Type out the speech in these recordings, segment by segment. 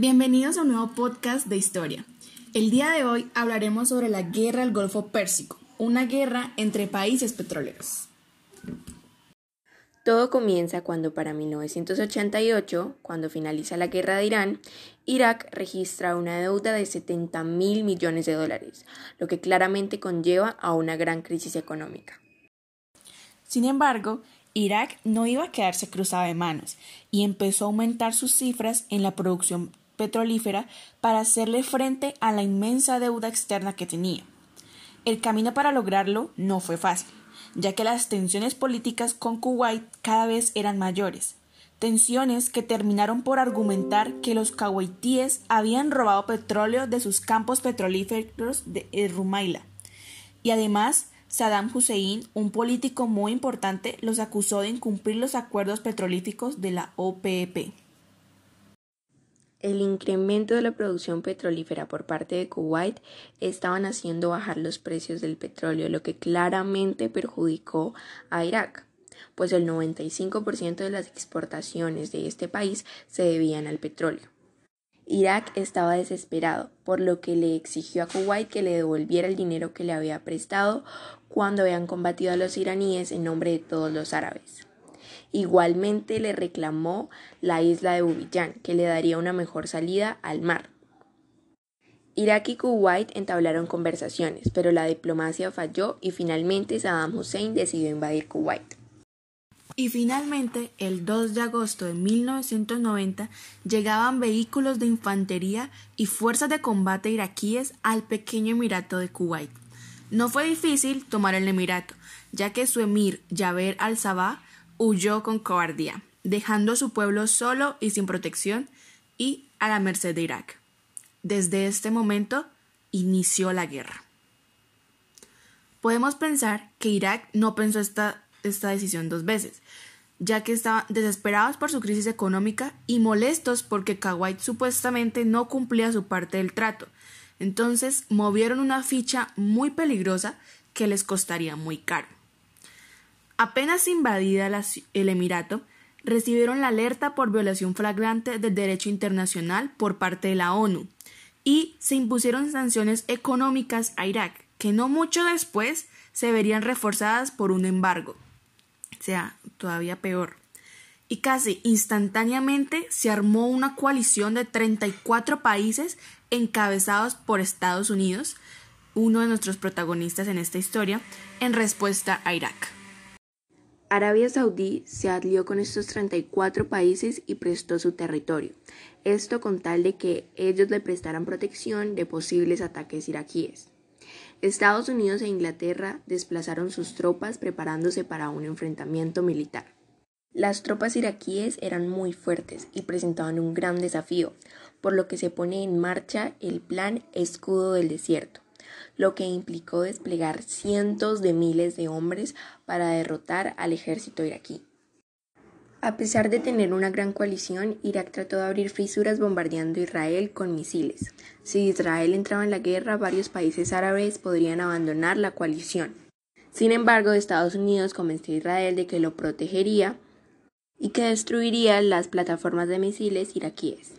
Bienvenidos a un nuevo podcast de historia. El día de hoy hablaremos sobre la guerra del Golfo Pérsico, una guerra entre países petroleros. Todo comienza cuando para 1988, cuando finaliza la guerra de Irán, Irak registra una deuda de 70 mil millones de dólares, lo que claramente conlleva a una gran crisis económica. Sin embargo, Irak no iba a quedarse cruzado de manos y empezó a aumentar sus cifras en la producción petrolífera para hacerle frente a la inmensa deuda externa que tenía. El camino para lograrlo no fue fácil ya que las tensiones políticas con Kuwait cada vez eran mayores, tensiones que terminaron por argumentar que los kuwaitíes habían robado petróleo de sus campos petrolíferos de Rumaila. Y además, Saddam Hussein, un político muy importante, los acusó de incumplir los acuerdos petrolíficos de la OPEP. El incremento de la producción petrolífera por parte de Kuwait estaban haciendo bajar los precios del petróleo, lo que claramente perjudicó a Irak, pues el 95% de las exportaciones de este país se debían al petróleo. Irak estaba desesperado, por lo que le exigió a Kuwait que le devolviera el dinero que le había prestado cuando habían combatido a los iraníes en nombre de todos los árabes. Igualmente le reclamó la isla de Bubillán, que le daría una mejor salida al mar. Irak y Kuwait entablaron conversaciones, pero la diplomacia falló y finalmente Saddam Hussein decidió invadir Kuwait. Y finalmente, el 2 de agosto de 1990, llegaban vehículos de infantería y fuerzas de combate iraquíes al pequeño emirato de Kuwait. No fue difícil tomar el emirato, ya que su emir Jaber al-Sabah huyó con cobardía, dejando a su pueblo solo y sin protección y a la merced de Irak. Desde este momento inició la guerra. Podemos pensar que Irak no pensó esta, esta decisión dos veces, ya que estaban desesperados por su crisis económica y molestos porque Kuwait supuestamente no cumplía su parte del trato. Entonces movieron una ficha muy peligrosa que les costaría muy caro. Apenas invadida el Emirato, recibieron la alerta por violación flagrante del derecho internacional por parte de la ONU y se impusieron sanciones económicas a Irak, que no mucho después se verían reforzadas por un embargo. O sea, todavía peor. Y casi instantáneamente se armó una coalición de 34 países encabezados por Estados Unidos, uno de nuestros protagonistas en esta historia, en respuesta a Irak. Arabia Saudí se alió con estos 34 países y prestó su territorio, esto con tal de que ellos le prestaran protección de posibles ataques iraquíes. Estados Unidos e Inglaterra desplazaron sus tropas preparándose para un enfrentamiento militar. Las tropas iraquíes eran muy fuertes y presentaban un gran desafío, por lo que se pone en marcha el plan Escudo del Desierto lo que implicó desplegar cientos de miles de hombres para derrotar al ejército iraquí. A pesar de tener una gran coalición, Irak trató de abrir fisuras bombardeando Israel con misiles. Si Israel entraba en la guerra, varios países árabes podrían abandonar la coalición. Sin embargo, Estados Unidos convenció a Israel de que lo protegería y que destruiría las plataformas de misiles iraquíes.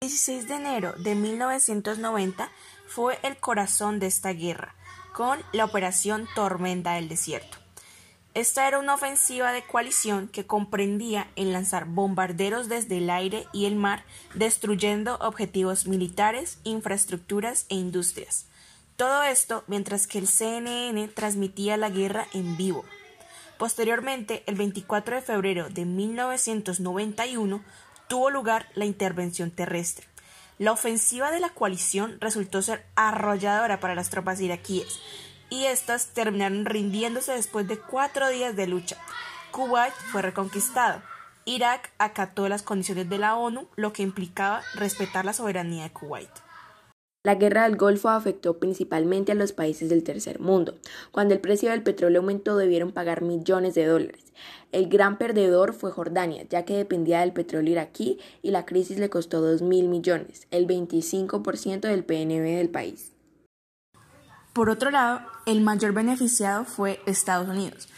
16 de enero de 1990 fue el corazón de esta guerra, con la Operación Tormenta del Desierto. Esta era una ofensiva de coalición que comprendía en lanzar bombarderos desde el aire y el mar, destruyendo objetivos militares, infraestructuras e industrias. Todo esto mientras que el CNN transmitía la guerra en vivo. Posteriormente, el 24 de febrero de 1991, tuvo lugar la intervención terrestre. La ofensiva de la coalición resultó ser arrolladora para las tropas iraquíes, y éstas terminaron rindiéndose después de cuatro días de lucha. Kuwait fue reconquistado. Irak acató las condiciones de la ONU, lo que implicaba respetar la soberanía de Kuwait. La guerra del Golfo afectó principalmente a los países del tercer mundo. Cuando el precio del petróleo aumentó debieron pagar millones de dólares. El gran perdedor fue Jordania, ya que dependía del petróleo iraquí y la crisis le costó 2 mil millones, el 25% del PNB del país. Por otro lado, el mayor beneficiado fue Estados Unidos,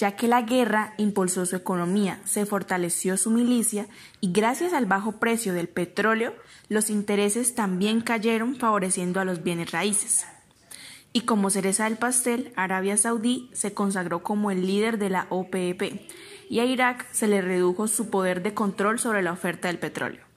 ya que la guerra impulsó su economía, se fortaleció su milicia y gracias al bajo precio del petróleo, los intereses también cayeron favoreciendo a los bienes raíces. Y como cereza del pastel, Arabia Saudí se consagró como el líder de la OPEP y a Irak se le redujo su poder de control sobre la oferta del petróleo.